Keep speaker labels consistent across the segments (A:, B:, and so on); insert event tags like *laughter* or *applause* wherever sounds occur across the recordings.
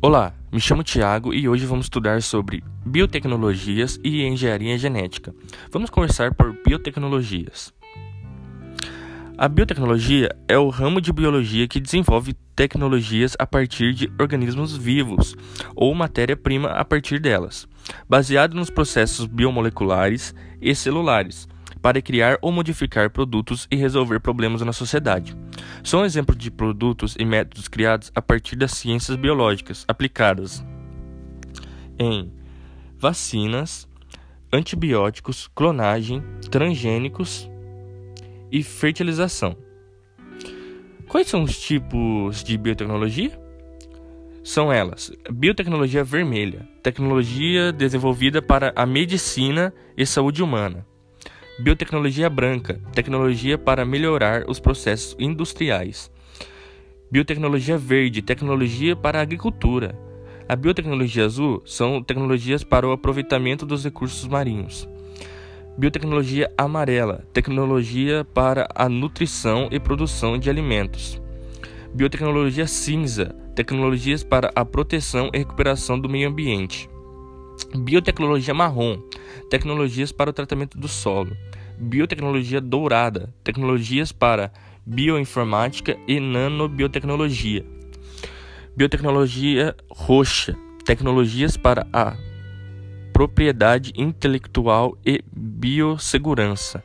A: Olá, me chamo Tiago e hoje vamos estudar sobre biotecnologias e engenharia genética. Vamos conversar por biotecnologias. A biotecnologia é o ramo de biologia que desenvolve tecnologias a partir de organismos vivos ou matéria-prima a partir delas, baseado nos processos biomoleculares e celulares para criar ou modificar produtos e resolver problemas na sociedade. São exemplos de produtos e métodos criados a partir das ciências biológicas aplicadas em vacinas, antibióticos, clonagem, transgênicos e fertilização. Quais são os tipos de biotecnologia? São elas: biotecnologia vermelha, tecnologia desenvolvida para a medicina e saúde humana. Biotecnologia branca, tecnologia para melhorar os processos industriais. Biotecnologia verde, tecnologia para a agricultura. A biotecnologia azul são tecnologias para o aproveitamento dos recursos marinhos. Biotecnologia amarela, tecnologia para a nutrição e produção de alimentos. Biotecnologia cinza, tecnologias para a proteção e recuperação do meio ambiente. Biotecnologia marrom, tecnologias para o tratamento do solo biotecnologia dourada, tecnologias para bioinformática e nanobiotecnologia. Biotecnologia roxa, tecnologias para a propriedade intelectual e biossegurança.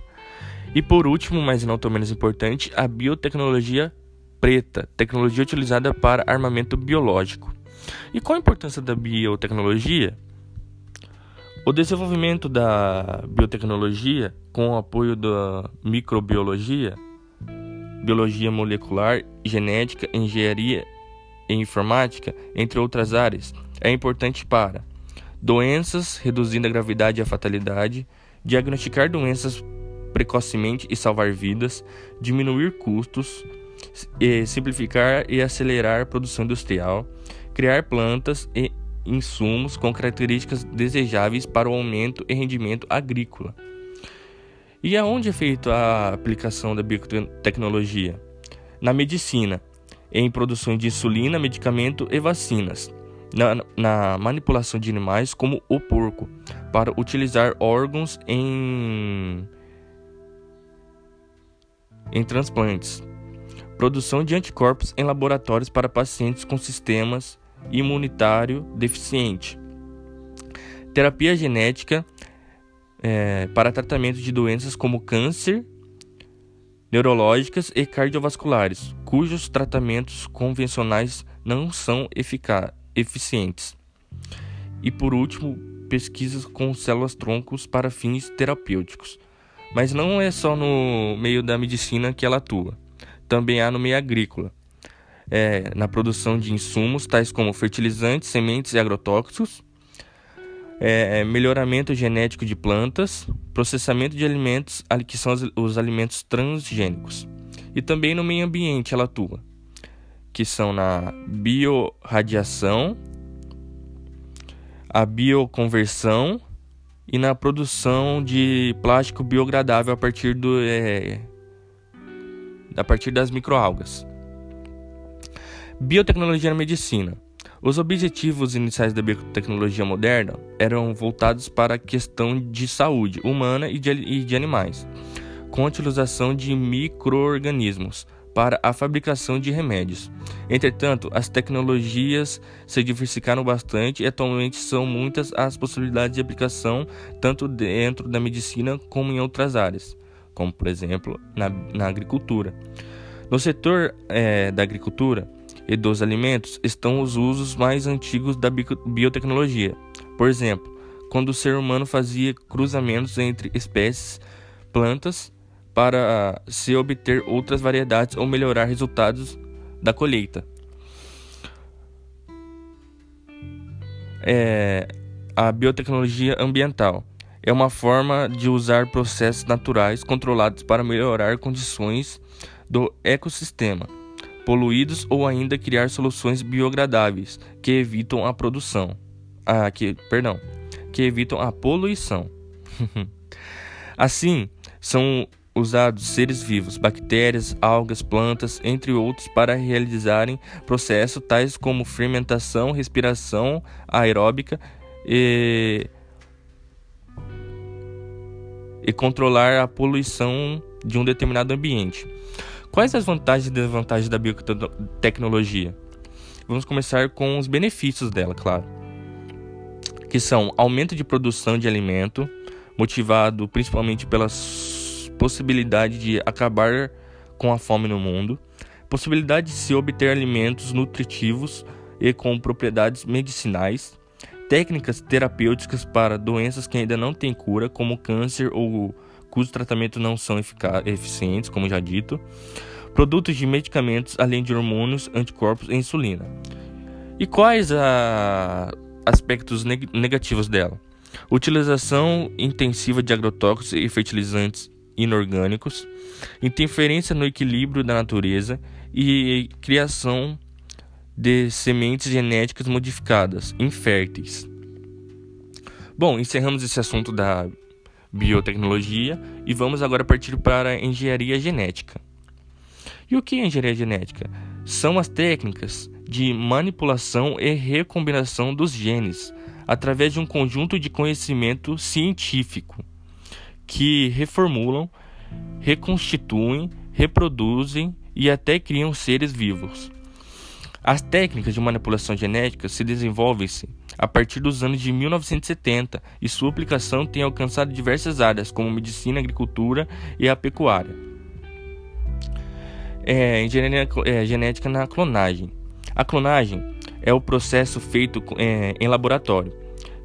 A: E por último, mas não tão menos importante, a biotecnologia preta, tecnologia utilizada para armamento biológico. E qual a importância da biotecnologia? O desenvolvimento da biotecnologia, com o apoio da microbiologia, biologia molecular, genética, engenharia e informática, entre outras áreas, é importante para doenças, reduzindo a gravidade e a fatalidade, diagnosticar doenças precocemente e salvar vidas, diminuir custos, simplificar e acelerar a produção industrial, criar plantas e insumos com características desejáveis para o aumento e rendimento agrícola. E aonde é feita a aplicação da biotecnologia? Na medicina, em produção de insulina, medicamento e vacinas. Na, na, manipulação de animais, como o porco, para utilizar órgãos em, em transplantes. Produção de anticorpos em laboratórios para pacientes com sistemas imunitário deficiente. Terapia genética é, para tratamento de doenças como câncer, neurológicas e cardiovasculares, cujos tratamentos convencionais não são eficientes. E por último, pesquisas com células troncos para fins terapêuticos. Mas não é só no meio da medicina que ela atua, também há no meio agrícola é, na produção de insumos tais como fertilizantes, sementes e agrotóxicos, é, é, melhoramento genético de plantas, processamento de alimentos, que são os, os alimentos transgênicos. E também no meio ambiente ela atua, que são na biorradiação, a bioconversão e na produção de plástico biogradável a partir do é, a partir das microalgas. Biotecnologia na medicina. Os objetivos iniciais da biotecnologia moderna eram voltados para a questão de saúde humana e de, e de animais, com a utilização de microorganismos para a fabricação de remédios. Entretanto, as tecnologias se diversificaram bastante e atualmente são muitas as possibilidades de aplicação tanto dentro da medicina como em outras áreas, como por exemplo na, na agricultura. No setor é, da agricultura, e dos alimentos estão os usos mais antigos da biotecnologia. Por exemplo, quando o ser humano fazia cruzamentos entre espécies, plantas, para se obter outras variedades ou melhorar resultados da colheita. É, a biotecnologia ambiental é uma forma de usar processos naturais controlados para melhorar condições do ecossistema poluídos ou ainda criar soluções biogradáveis que evitam a produção, ah, que, perdão, que evitam a poluição. *laughs* assim, são usados seres vivos, bactérias, algas, plantas, entre outros, para realizarem processos tais como fermentação, respiração aeróbica e, e controlar a poluição de um determinado ambiente. Quais as vantagens e desvantagens da biotecnologia? Vamos começar com os benefícios dela, claro. Que são aumento de produção de alimento, motivado principalmente pela possibilidade de acabar com a fome no mundo, possibilidade de se obter alimentos nutritivos e com propriedades medicinais, técnicas terapêuticas para doenças que ainda não têm cura, como câncer ou cujo tratamento não são eficientes, como já dito, produtos de medicamentos, além de hormônios, anticorpos e insulina. E quais a aspectos neg negativos dela? Utilização intensiva de agrotóxicos e fertilizantes inorgânicos, interferência no equilíbrio da natureza e criação de sementes genéticas modificadas, inférteis. Bom, encerramos esse assunto da biotecnologia e vamos agora partir para a engenharia genética. E o que é engenharia genética? São as técnicas de manipulação e recombinação dos genes através de um conjunto de conhecimento científico que reformulam, reconstituem, reproduzem e até criam seres vivos. As técnicas de manipulação genética se desenvolvem-se a partir dos anos de 1970 e sua aplicação tem alcançado diversas áreas, como medicina, agricultura e a pecuária. É, engenharia é, genética na clonagem. A clonagem é o processo feito é, em laboratório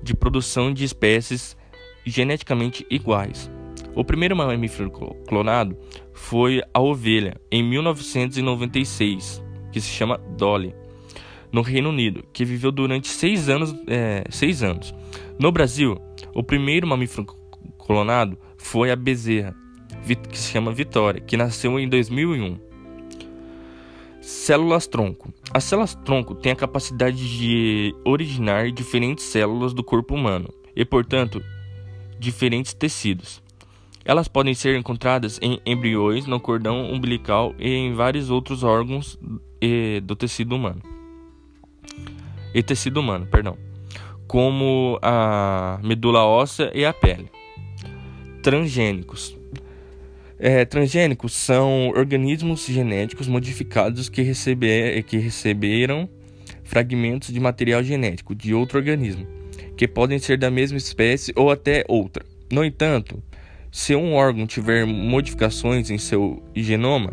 A: de produção de espécies geneticamente iguais. O primeiro mamífero clonado foi a ovelha, em 1996, que se chama Dolly no Reino Unido, que viveu durante seis anos. É, seis anos. No Brasil, o primeiro mamífero clonado foi a bezerra, que se chama Vitória, que nasceu em 2001. Células tronco. As células tronco têm a capacidade de originar diferentes células do corpo humano e, portanto, diferentes tecidos. Elas podem ser encontradas em embriões, no cordão umbilical e em vários outros órgãos do tecido humano e tecido humano, perdão, como a medula óssea e a pele. Transgênicos. É, transgênicos são organismos genéticos modificados que, receber, que receberam fragmentos de material genético de outro organismo, que podem ser da mesma espécie ou até outra. No entanto, se um órgão tiver modificações em seu genoma,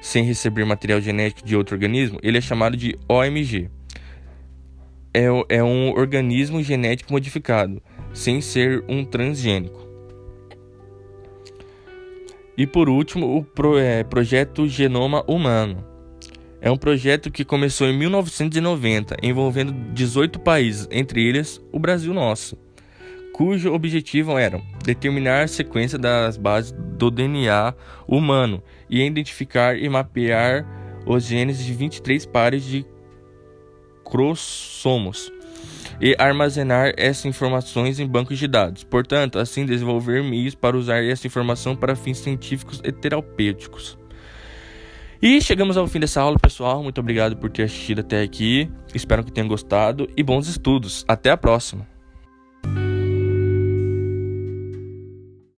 A: sem receber material genético de outro organismo, ele é chamado de OMG é, é um organismo genético modificado, sem ser um transgênico. E por último, o pro, é, projeto Genoma Humano. É um projeto que começou em 1990, envolvendo 18 países, entre eles o Brasil nosso, cujo objetivo era determinar a sequência das bases do DNA humano e identificar e mapear os genes de 23 pares de cromossomos e armazenar essas informações em bancos de dados. Portanto, assim desenvolver meios para usar essa informação para fins científicos e terapêuticos. E chegamos ao fim dessa aula, pessoal. Muito obrigado por ter assistido até aqui. Espero que tenham gostado e bons estudos. Até a próxima.